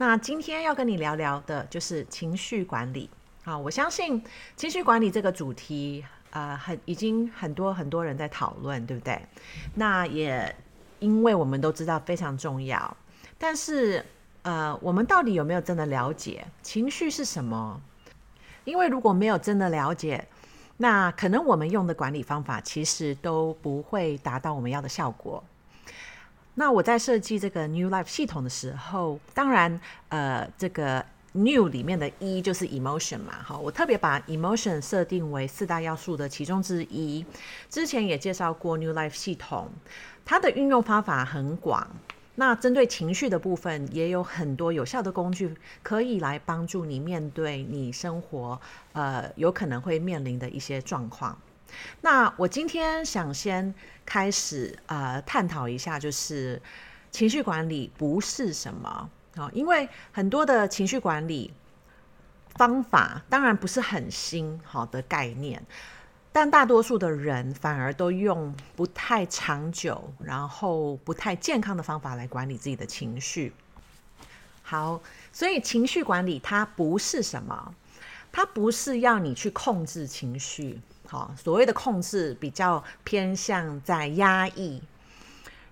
那今天要跟你聊聊的就是情绪管理。好，我相信情绪管理这个主题，呃，很已经很多很多人在讨论，对不对？那也因为我们都知道非常重要，但是呃，我们到底有没有真的了解情绪是什么？因为如果没有真的了解，那可能我们用的管理方法其实都不会达到我们要的效果。那我在设计这个 New Life 系统的时候，当然，呃，这个 New 里面的 E 就是 Emotion 嘛，哈，我特别把 Emotion 设定为四大要素的其中之一。之前也介绍过 New Life 系统，它的运用方法很广。那针对情绪的部分，也有很多有效的工具可以来帮助你面对你生活，呃，有可能会面临的一些状况。那我今天想先开始呃探讨一下，就是情绪管理不是什么啊，因为很多的情绪管理方法当然不是很新好的概念，但大多数的人反而都用不太长久，然后不太健康的方法来管理自己的情绪。好，所以情绪管理它不是什么，它不是要你去控制情绪。好，所谓的控制比较偏向在压抑，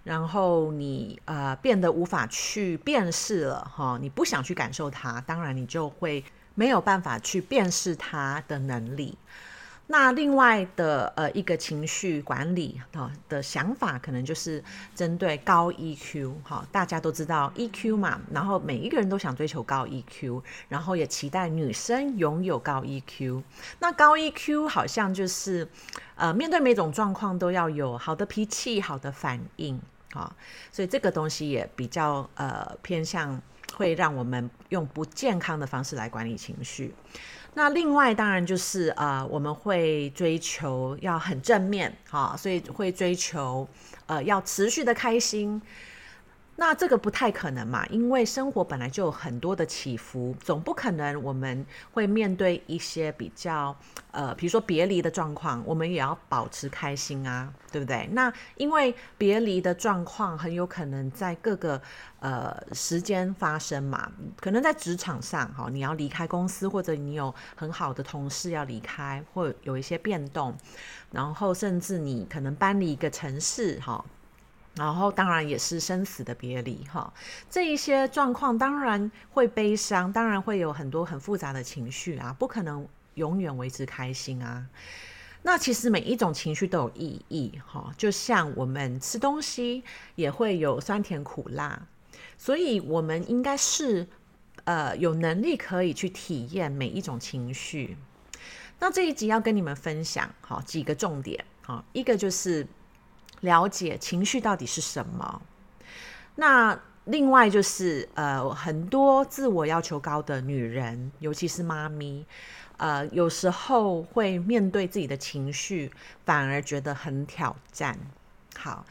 然后你呃变得无法去辨识了哈，你不想去感受它，当然你就会没有办法去辨识它的能力。那另外的呃一个情绪管理的的想法，可能就是针对高 EQ 哈，大家都知道 EQ 嘛，然后每一个人都想追求高 EQ，然后也期待女生拥有高 EQ。那高 EQ 好像就是呃面对每种状况都要有好的脾气、好的反应啊，所以这个东西也比较呃偏向会让我们用不健康的方式来管理情绪。那另外当然就是呃，我们会追求要很正面，哈，所以会追求呃要持续的开心。那这个不太可能嘛，因为生活本来就有很多的起伏，总不可能我们会面对一些比较呃，比如说别离的状况，我们也要保持开心啊，对不对？那因为别离的状况很有可能在各个呃时间发生嘛，可能在职场上哈，你要离开公司，或者你有很好的同事要离开，或有一些变动，然后甚至你可能搬离一个城市哈。然后当然也是生死的别离哈，这一些状况当然会悲伤，当然会有很多很复杂的情绪啊，不可能永远维持开心啊。那其实每一种情绪都有意义哈，就像我们吃东西也会有酸甜苦辣，所以我们应该是呃有能力可以去体验每一种情绪。那这一集要跟你们分享好几个重点啊，一个就是。了解情绪到底是什么？那另外就是呃，很多自我要求高的女人，尤其是妈咪，呃，有时候会面对自己的情绪，反而觉得很挑战。好，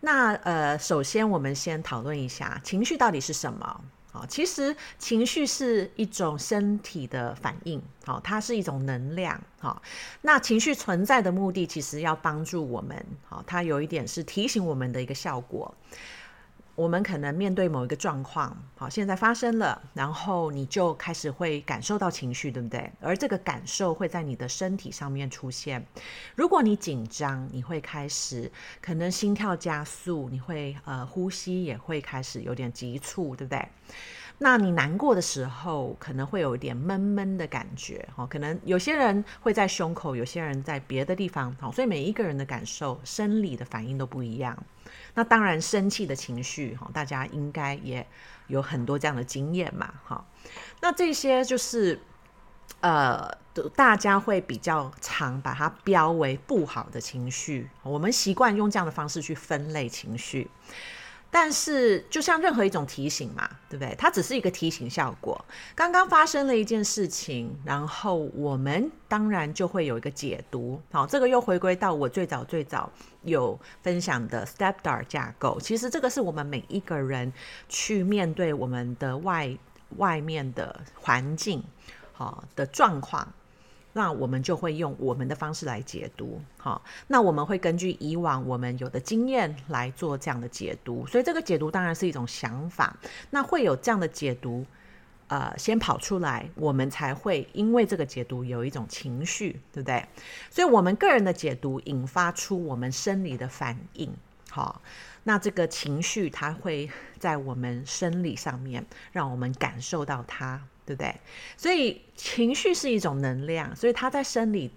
那呃，首先我们先讨论一下情绪到底是什么。啊其实情绪是一种身体的反应，好，它是一种能量，好，那情绪存在的目的，其实要帮助我们，好，它有一点是提醒我们的一个效果。我们可能面对某一个状况，好，现在发生了，然后你就开始会感受到情绪，对不对？而这个感受会在你的身体上面出现。如果你紧张，你会开始可能心跳加速，你会呃呼吸也会开始有点急促，对不对？那你难过的时候，可能会有一点闷闷的感觉，哈，可能有些人会在胸口，有些人在别的地方，好，所以每一个人的感受、生理的反应都不一样。那当然，生气的情绪，哈，大家应该也有很多这样的经验嘛，哈。那这些就是，呃，大家会比较常把它标为不好的情绪，我们习惯用这样的方式去分类情绪。但是，就像任何一种提醒嘛，对不对？它只是一个提醒效果。刚刚发生了一件事情，然后我们当然就会有一个解读。好，这个又回归到我最早最早有分享的 STEPDAR 架构。其实这个是我们每一个人去面对我们的外外面的环境，好的状况。那我们就会用我们的方式来解读，好，那我们会根据以往我们有的经验来做这样的解读，所以这个解读当然是一种想法，那会有这样的解读，呃，先跑出来，我们才会因为这个解读有一种情绪，对不对？所以我们个人的解读引发出我们生理的反应，好，那这个情绪它会在我们生理上面让我们感受到它。对不对？所以情绪是一种能量，所以它在生理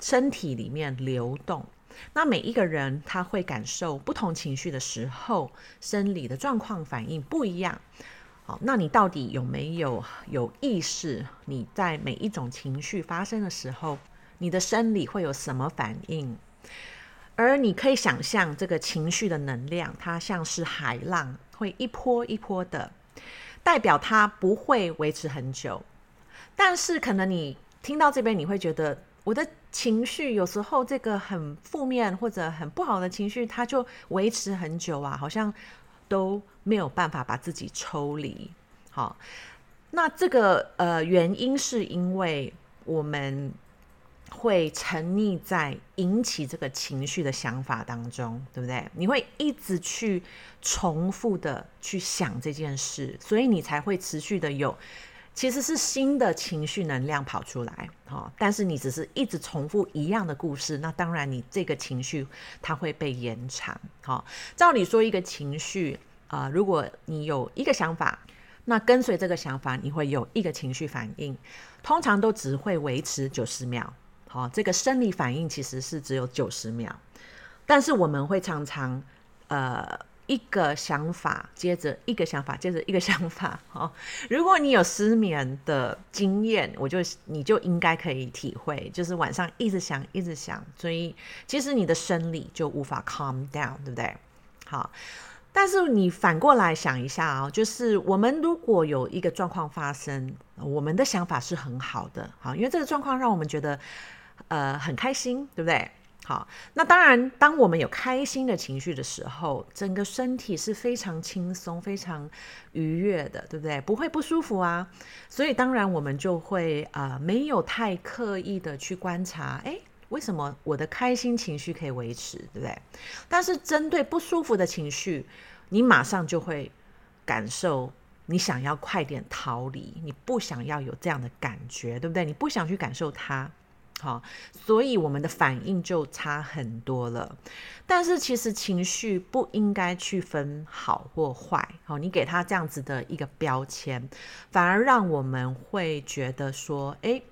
身体里面流动。那每一个人他会感受不同情绪的时候，生理的状况反应不一样。好，那你到底有没有有意识？你在每一种情绪发生的时候，你的生理会有什么反应？而你可以想象这个情绪的能量，它像是海浪，会一波一波的。代表它不会维持很久，但是可能你听到这边，你会觉得我的情绪有时候这个很负面或者很不好的情绪，它就维持很久啊，好像都没有办法把自己抽离。好，那这个呃原因是因为我们。会沉溺在引起这个情绪的想法当中，对不对？你会一直去重复的去想这件事，所以你才会持续的有，其实是新的情绪能量跑出来，哈。但是你只是一直重复一样的故事，那当然你这个情绪它会被延长，哈。照理说，一个情绪啊，如果你有一个想法，那跟随这个想法，你会有一个情绪反应，通常都只会维持九十秒。好，这个生理反应其实是只有九十秒，但是我们会常常，呃，一个想法接着一个想法接着一个想法。好，如果你有失眠的经验，我就你就应该可以体会，就是晚上一直想一直想，所以其实你的生理就无法 calm down，对不对？好，但是你反过来想一下啊，就是我们如果有一个状况发生，我们的想法是很好的，好，因为这个状况让我们觉得。呃，很开心，对不对？好，那当然，当我们有开心的情绪的时候，整个身体是非常轻松、非常愉悦的，对不对？不会不舒服啊。所以，当然我们就会啊、呃，没有太刻意的去观察，哎，为什么我的开心情绪可以维持，对不对？但是，针对不舒服的情绪，你马上就会感受，你想要快点逃离，你不想要有这样的感觉，对不对？你不想去感受它。好，所以我们的反应就差很多了。但是其实情绪不应该去分好或坏。好，你给他这样子的一个标签，反而让我们会觉得说，诶，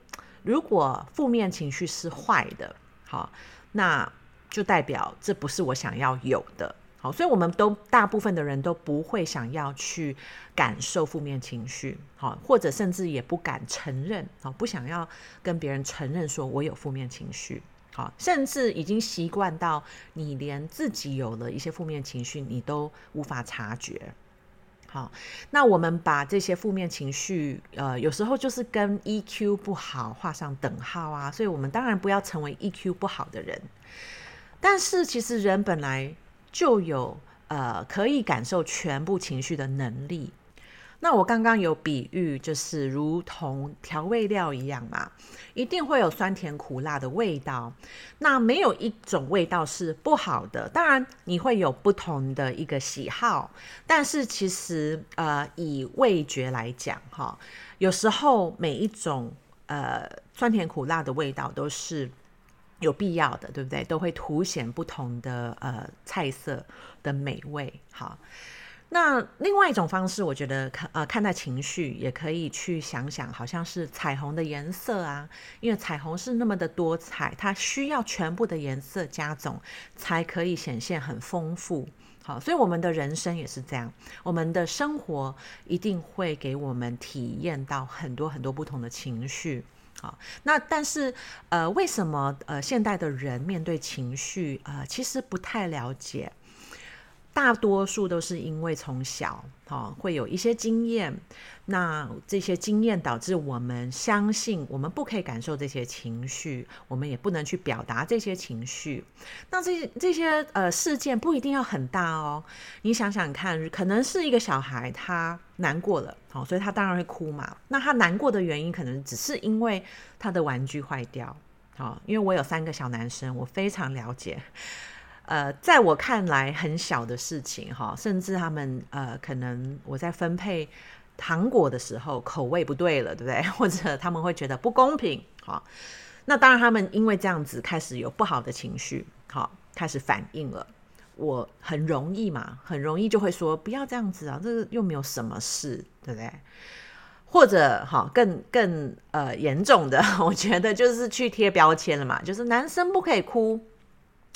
如果负面情绪是坏的，好，那就代表这不是我想要有的。好，所以我们都大部分的人都不会想要去感受负面情绪，好，或者甚至也不敢承认，好，不想要跟别人承认说我有负面情绪，好，甚至已经习惯到你连自己有了一些负面情绪，你都无法察觉。好，那我们把这些负面情绪，呃，有时候就是跟 EQ 不好画上等号啊，所以我们当然不要成为 EQ 不好的人。但是其实人本来就有呃可以感受全部情绪的能力。那我刚刚有比喻，就是如同调味料一样嘛，一定会有酸甜苦辣的味道。那没有一种味道是不好的。当然你会有不同的一个喜好，但是其实呃以味觉来讲哈，有时候每一种呃酸甜苦辣的味道都是。有必要的，对不对？都会凸显不同的呃菜色的美味。好，那另外一种方式，我觉得看呃看待情绪，也可以去想想，好像是彩虹的颜色啊，因为彩虹是那么的多彩，它需要全部的颜色加总，才可以显现很丰富。好，所以我们的人生也是这样，我们的生活一定会给我们体验到很多很多不同的情绪。好，那但是呃，为什么呃现代的人面对情绪呃其实不太了解？大多数都是因为从小哈会有一些经验，那这些经验导致我们相信我们不可以感受这些情绪，我们也不能去表达这些情绪。那这些这些呃事件不一定要很大哦，你想想看，可能是一个小孩他难过了，好，所以他当然会哭嘛。那他难过的原因可能只是因为他的玩具坏掉，好，因为我有三个小男生，我非常了解。呃，在我看来很小的事情哈，甚至他们呃，可能我在分配糖果的时候口味不对了，对不对？或者他们会觉得不公平，好，那当然他们因为这样子开始有不好的情绪，好，开始反应了。我很容易嘛，很容易就会说不要这样子啊，这个又没有什么事，对不对？或者哈，更更呃严重的，我觉得就是去贴标签了嘛，就是男生不可以哭。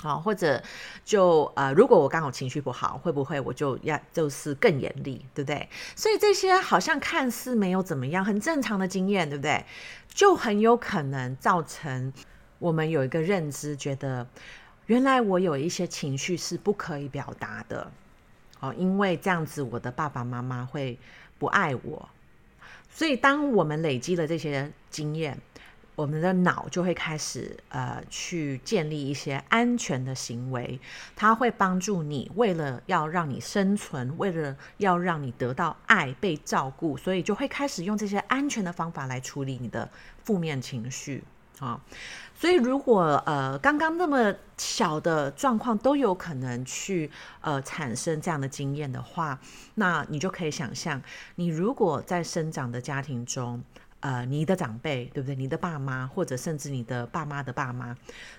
好，或者就呃，如果我刚好情绪不好，会不会我就要就是更严厉，对不对？所以这些好像看似没有怎么样，很正常的经验，对不对？就很有可能造成我们有一个认知，觉得原来我有一些情绪是不可以表达的，哦，因为这样子我的爸爸妈妈会不爱我。所以当我们累积了这些经验。我们的脑就会开始呃去建立一些安全的行为，它会帮助你，为了要让你生存，为了要让你得到爱、被照顾，所以就会开始用这些安全的方法来处理你的负面情绪啊。所以如果呃刚刚那么小的状况都有可能去呃产生这样的经验的话，那你就可以想象，你如果在生长的家庭中。呃，你的长辈对不对？你的爸妈，或者甚至你的爸妈的爸妈，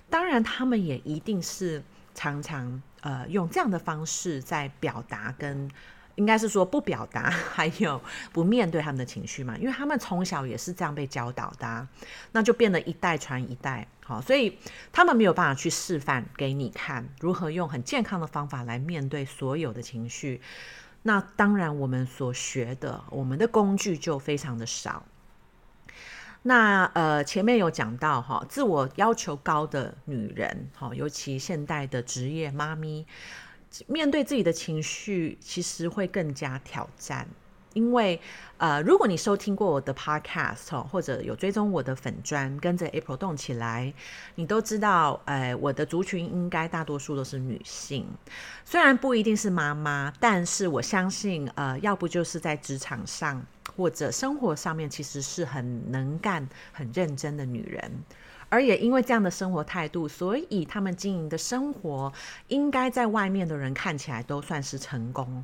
当然他们也一定是常常呃用这样的方式在表达，跟应该是说不表达，还有不面对他们的情绪嘛，因为他们从小也是这样被教导的，那就变得一代传一代，好，所以他们没有办法去示范给你看如何用很健康的方法来面对所有的情绪，那当然我们所学的，我们的工具就非常的少。那呃，前面有讲到哈，自我要求高的女人，哈，尤其现代的职业妈咪，面对自己的情绪，其实会更加挑战。因为呃，如果你收听过我的 podcast 或者有追踪我的粉专，跟着 April 动起来，你都知道，呃，我的族群应该大多数都是女性，虽然不一定是妈妈，但是我相信，呃，要不就是在职场上。或者生活上面其实是很能干、很认真的女人，而也因为这样的生活态度，所以他们经营的生活应该在外面的人看起来都算是成功。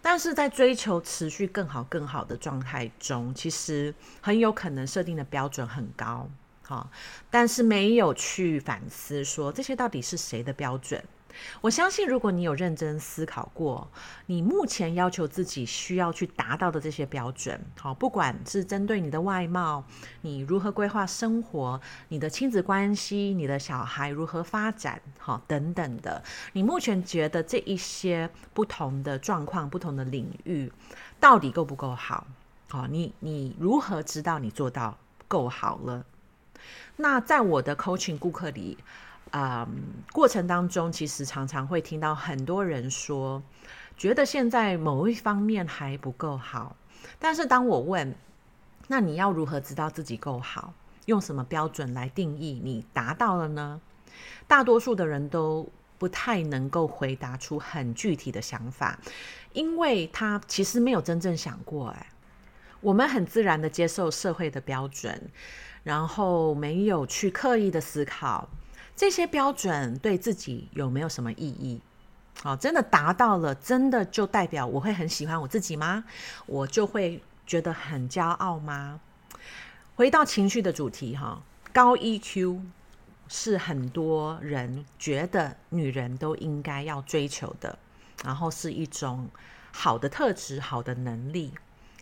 但是在追求持续更好、更好的状态中，其实很有可能设定的标准很高，哈，但是没有去反思说这些到底是谁的标准。我相信，如果你有认真思考过，你目前要求自己需要去达到的这些标准，好，不管是针对你的外貌，你如何规划生活，你的亲子关系，你的小孩如何发展，好，等等的，你目前觉得这一些不同的状况、不同的领域，到底够不够好？好，你你如何知道你做到够好了？那在我的 coaching 顾客里。啊、嗯，过程当中其实常常会听到很多人说，觉得现在某一方面还不够好。但是当我问，那你要如何知道自己够好？用什么标准来定义你达到了呢？大多数的人都不太能够回答出很具体的想法，因为他其实没有真正想过。哎，我们很自然的接受社会的标准，然后没有去刻意的思考。这些标准对自己有没有什么意义？好，真的达到了，真的就代表我会很喜欢我自己吗？我就会觉得很骄傲吗？回到情绪的主题哈，高 EQ 是很多人觉得女人都应该要追求的，然后是一种好的特质、好的能力。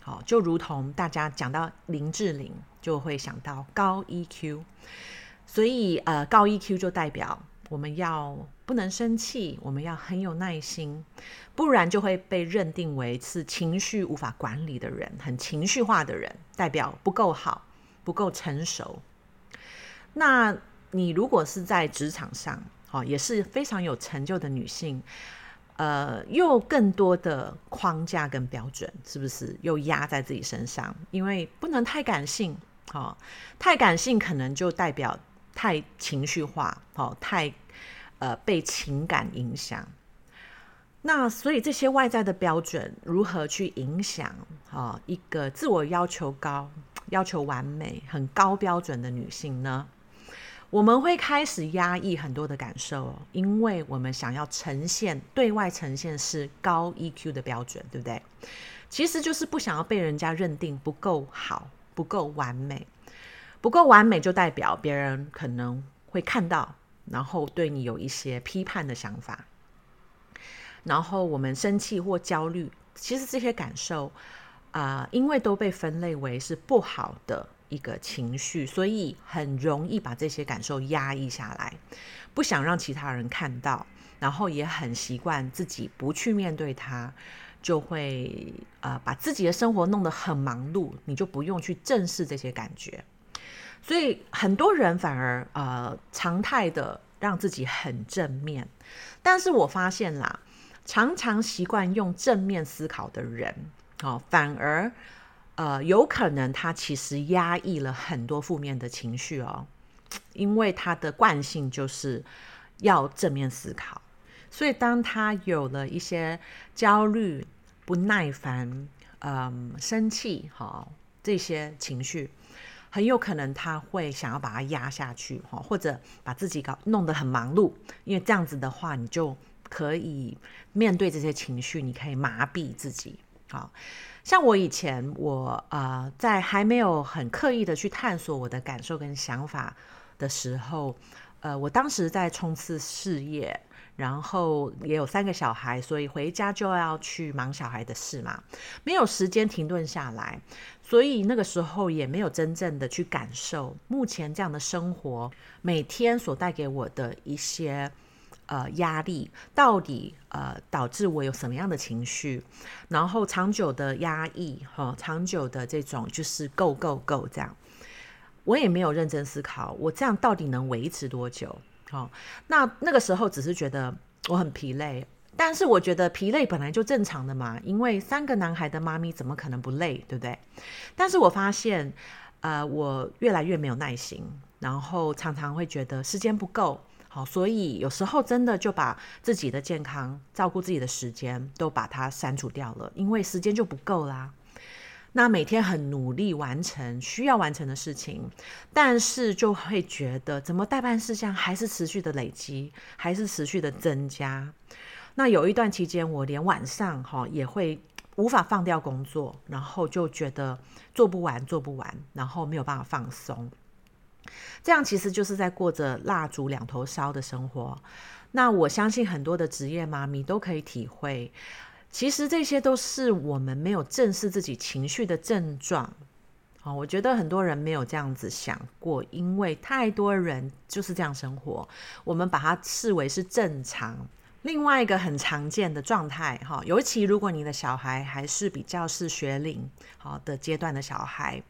好，就如同大家讲到林志玲，就会想到高 EQ。所以，呃，高 EQ 就代表我们要不能生气，我们要很有耐心，不然就会被认定为是情绪无法管理的人，很情绪化的人，代表不够好，不够成熟。那你如果是在职场上，哦，也是非常有成就的女性，呃，又更多的框架跟标准，是不是又压在自己身上？因为不能太感性，哦，太感性可能就代表太情绪化，哦，太呃被情感影响。那所以这些外在的标准如何去影响啊、哦、一个自我要求高、要求完美、很高标准的女性呢？我们会开始压抑很多的感受，因为我们想要呈现对外呈现是高 EQ 的标准，对不对？其实就是不想要被人家认定不够好、不够完美。不够完美就代表别人可能会看到，然后对你有一些批判的想法。然后我们生气或焦虑，其实这些感受啊、因为都被分类为是不好的。一个情绪，所以很容易把这些感受压抑下来，不想让其他人看到，然后也很习惯自己不去面对它，就会呃把自己的生活弄得很忙碌，你就不用去正视这些感觉，所以很多人反而呃常态的让自己很正面，但是我发现啦，常常习惯用正面思考的人，哦，反而。呃，有可能他其实压抑了很多负面的情绪哦，因为他的惯性就是要正面思考，所以当他有了一些焦虑、不耐烦、嗯、生气，哈，这些情绪，很有可能他会想要把它压下去，哈，或者把自己搞弄得很忙碌，因为这样子的话，你就可以面对这些情绪，你可以麻痹自己，好。像我以前，我呃，在还没有很刻意的去探索我的感受跟想法的时候，呃，我当时在冲刺事业，然后也有三个小孩，所以回家就要去忙小孩的事嘛，没有时间停顿下来，所以那个时候也没有真正的去感受目前这样的生活每天所带给我的一些。呃，压力到底呃导致我有什么样的情绪？然后长久的压抑，哈、长久的这种就是 go go go 这样，我也没有认真思考，我这样到底能维持多久？哦，那那个时候只是觉得我很疲累，但是我觉得疲累本来就正常的嘛，因为三个男孩的妈咪怎么可能不累，对不对？但是我发现，呃，我越来越没有耐心，然后常常会觉得时间不够。好，所以有时候真的就把自己的健康、照顾自己的时间都把它删除掉了，因为时间就不够啦。那每天很努力完成需要完成的事情，但是就会觉得怎么待办事项还是持续的累积，还是持续的增加。那有一段期间，我连晚上哈也会无法放掉工作，然后就觉得做不完、做不完，然后没有办法放松。这样其实就是在过着蜡烛两头烧的生活。那我相信很多的职业妈咪都可以体会，其实这些都是我们没有正视自己情绪的症状。啊，我觉得很多人没有这样子想过，因为太多人就是这样生活，我们把它视为是正常。另外一个很常见的状态，哈，尤其如果你的小孩还是比较是学龄好的阶段的小孩，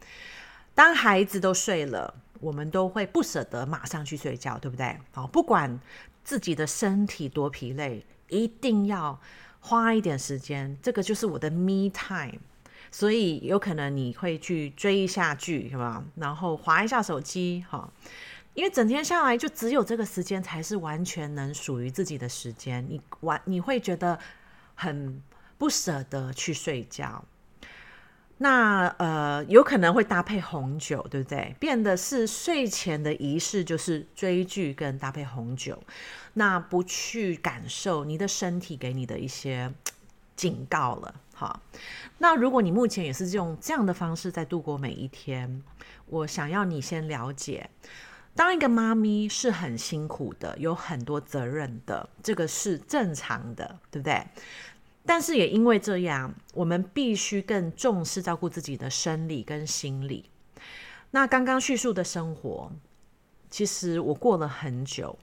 当孩子都睡了。我们都会不舍得马上去睡觉，对不对？好，不管自己的身体多疲累，一定要花一点时间。这个就是我的 me time。所以有可能你会去追一下剧，是吧？然后滑一下手机，哈，因为整天下来就只有这个时间才是完全能属于自己的时间。你完你会觉得很不舍得去睡觉。那呃，有可能会搭配红酒，对不对？变得是睡前的仪式，就是追剧跟搭配红酒。那不去感受你的身体给你的一些警告了，哈。那如果你目前也是用这样的方式在度过每一天，我想要你先了解，当一个妈咪是很辛苦的，有很多责任的，这个是正常的，对不对？但是也因为这样，我们必须更重视照顾自己的生理跟心理。那刚刚叙述的生活，其实我过了很久，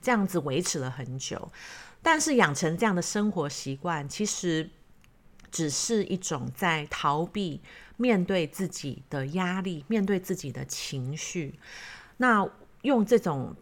这样子维持了很久。但是养成这样的生活习惯，其实只是一种在逃避面对自己的压力，面对自己的情绪。那用这种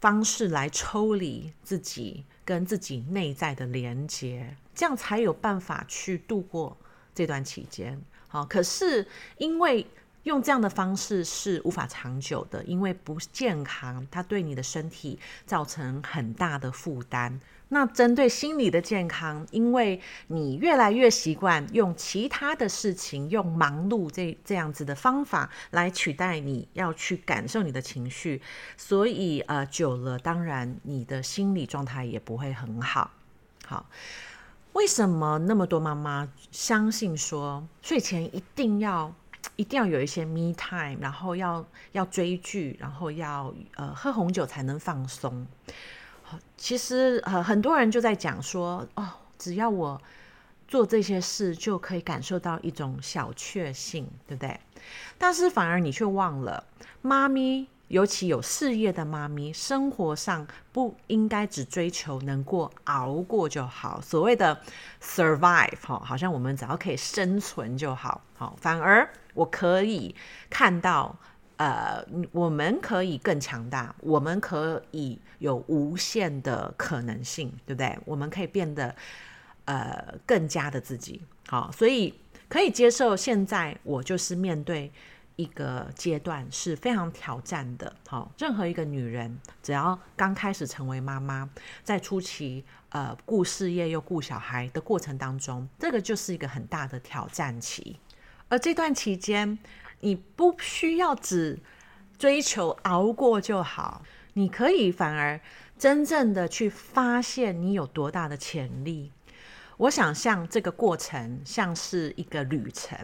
方式来抽离自己。跟自己内在的连接，这样才有办法去度过这段期间。好，可是因为用这样的方式是无法长久的，因为不健康，它对你的身体造成很大的负担。那针对心理的健康，因为你越来越习惯用其他的事情，用忙碌这这样子的方法来取代你要去感受你的情绪，所以呃久了，当然你的心理状态也不会很好。好，为什么那么多妈妈相信说睡前一定要一定要有一些 me time，然后要要追剧，然后要呃喝红酒才能放松？其实呃，很多人就在讲说，哦，只要我做这些事，就可以感受到一种小确幸，对不对？但是反而你却忘了，妈咪，尤其有事业的妈咪，生活上不应该只追求能过熬过就好。所谓的 survive，哈，好像我们只要可以生存就好，好，反而我可以看到。呃，我们可以更强大，我们可以有无限的可能性，对不对？我们可以变得呃更加的自己，好，所以可以接受现在我就是面对一个阶段是非常挑战的，好，任何一个女人只要刚开始成为妈妈，在初期呃顾事业又顾小孩的过程当中，这个就是一个很大的挑战期，而这段期间。你不需要只追求熬过就好，你可以反而真正的去发现你有多大的潜力。我想象这个过程像是一个旅程，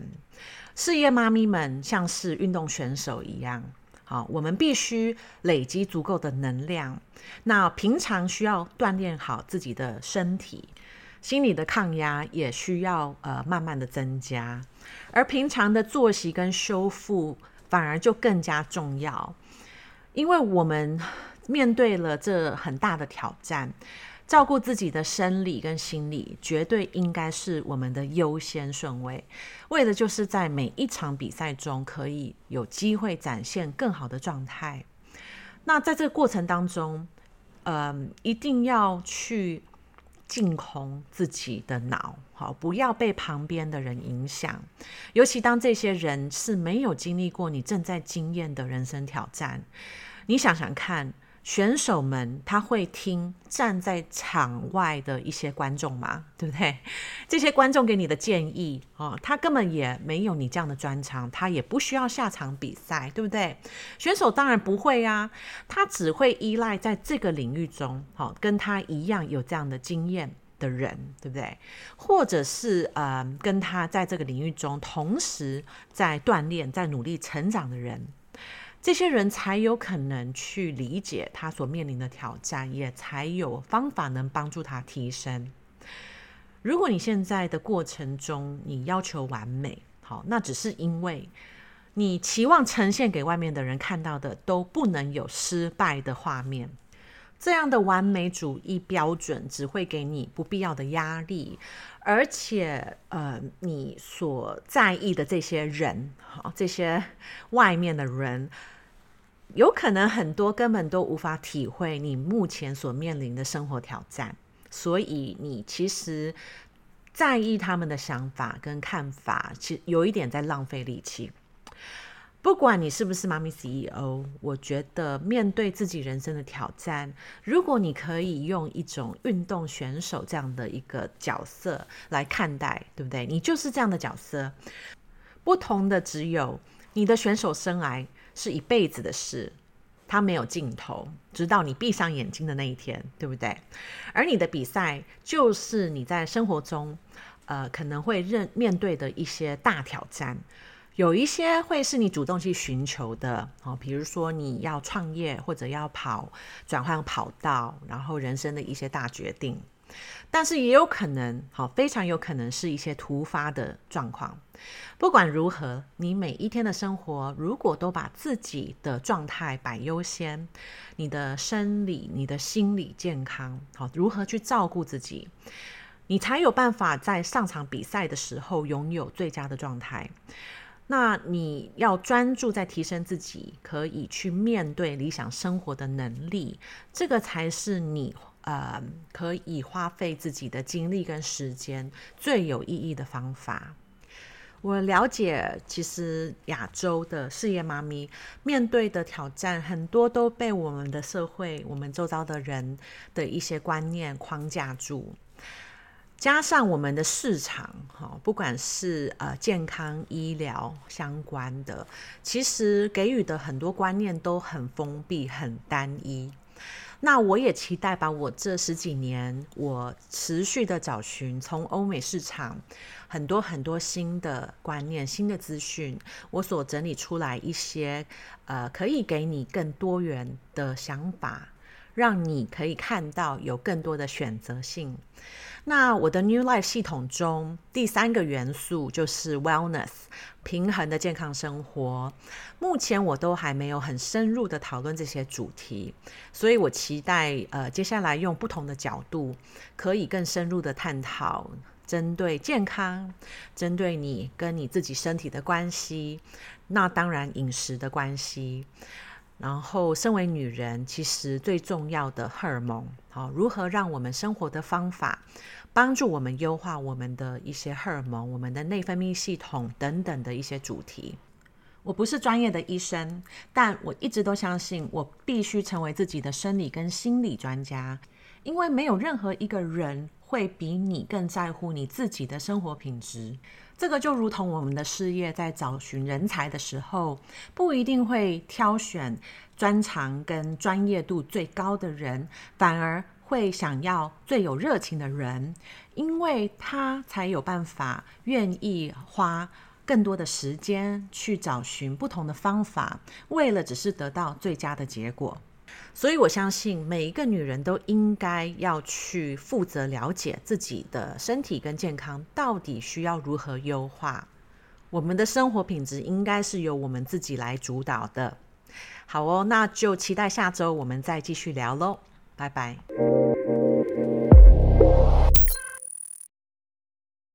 事业妈咪们像是运动选手一样，好，我们必须累积足够的能量。那平常需要锻炼好自己的身体。心理的抗压也需要呃慢慢的增加，而平常的作息跟修复反而就更加重要，因为我们面对了这很大的挑战，照顾自己的生理跟心理绝对应该是我们的优先顺位，为的就是在每一场比赛中可以有机会展现更好的状态。那在这个过程当中，呃，一定要去。净空自己的脑，好，不要被旁边的人影响。尤其当这些人是没有经历过你正在经验的人生挑战，你想想看。选手们他会听站在场外的一些观众吗？对不对？这些观众给你的建议哦，他根本也没有你这样的专长，他也不需要下场比赛，对不对？选手当然不会啊，他只会依赖在这个领域中，好，跟他一样有这样的经验的人，对不对？或者是呃，跟他在这个领域中同时在锻炼、在努力成长的人。这些人才有可能去理解他所面临的挑战，也才有方法能帮助他提升。如果你现在的过程中你要求完美，好，那只是因为你期望呈现给外面的人看到的都不能有失败的画面。这样的完美主义标准只会给你不必要的压力，而且呃，你所在意的这些人，哈，这些外面的人。有可能很多根本都无法体会你目前所面临的生活挑战，所以你其实在意他们的想法跟看法，其实有一点在浪费力气。不管你是不是妈咪 CEO，我觉得面对自己人生的挑战，如果你可以用一种运动选手这样的一个角色来看待，对不对？你就是这样的角色，不同的只有你的选手生涯。是一辈子的事，它没有尽头，直到你闭上眼睛的那一天，对不对？而你的比赛，就是你在生活中，呃，可能会认面对的一些大挑战，有一些会是你主动去寻求的，哦，比如说你要创业或者要跑转换跑道，然后人生的一些大决定。但是也有可能，好，非常有可能是一些突发的状况。不管如何，你每一天的生活，如果都把自己的状态摆优先，你的生理、你的心理健康，好，如何去照顾自己，你才有办法在上场比赛的时候拥有最佳的状态。那你要专注在提升自己，可以去面对理想生活的能力，这个才是你呃可以花费自己的精力跟时间最有意义的方法。我了解，其实亚洲的事业妈咪面对的挑战很多都被我们的社会、我们周遭的人的一些观念框架住，加上我们的市场，哈，不管是呃健康医疗相关的，其实给予的很多观念都很封闭、很单一。那我也期待把我这十几年我持续的找寻，从欧美市场很多很多新的观念、新的资讯，我所整理出来一些，呃，可以给你更多元的想法，让你可以看到有更多的选择性。那我的 New Life 系统中，第三个元素就是 Wellness，平衡的健康生活。目前我都还没有很深入的讨论这些主题，所以我期待呃接下来用不同的角度，可以更深入的探讨针对健康，针对你跟你自己身体的关系，那当然饮食的关系。然后，身为女人，其实最重要的荷尔蒙，好，如何让我们生活的方法帮助我们优化我们的一些荷尔蒙、我们的内分泌系统等等的一些主题。我不是专业的医生，但我一直都相信，我必须成为自己的生理跟心理专家，因为没有任何一个人会比你更在乎你自己的生活品质。这个就如同我们的事业在找寻人才的时候，不一定会挑选专长跟专业度最高的人，反而会想要最有热情的人，因为他才有办法愿意花更多的时间去找寻不同的方法，为了只是得到最佳的结果。所以，我相信每一个女人都应该要去负责了解自己的身体跟健康到底需要如何优化。我们的生活品质应该是由我们自己来主导的。好哦，那就期待下周我们再继续聊喽，拜拜。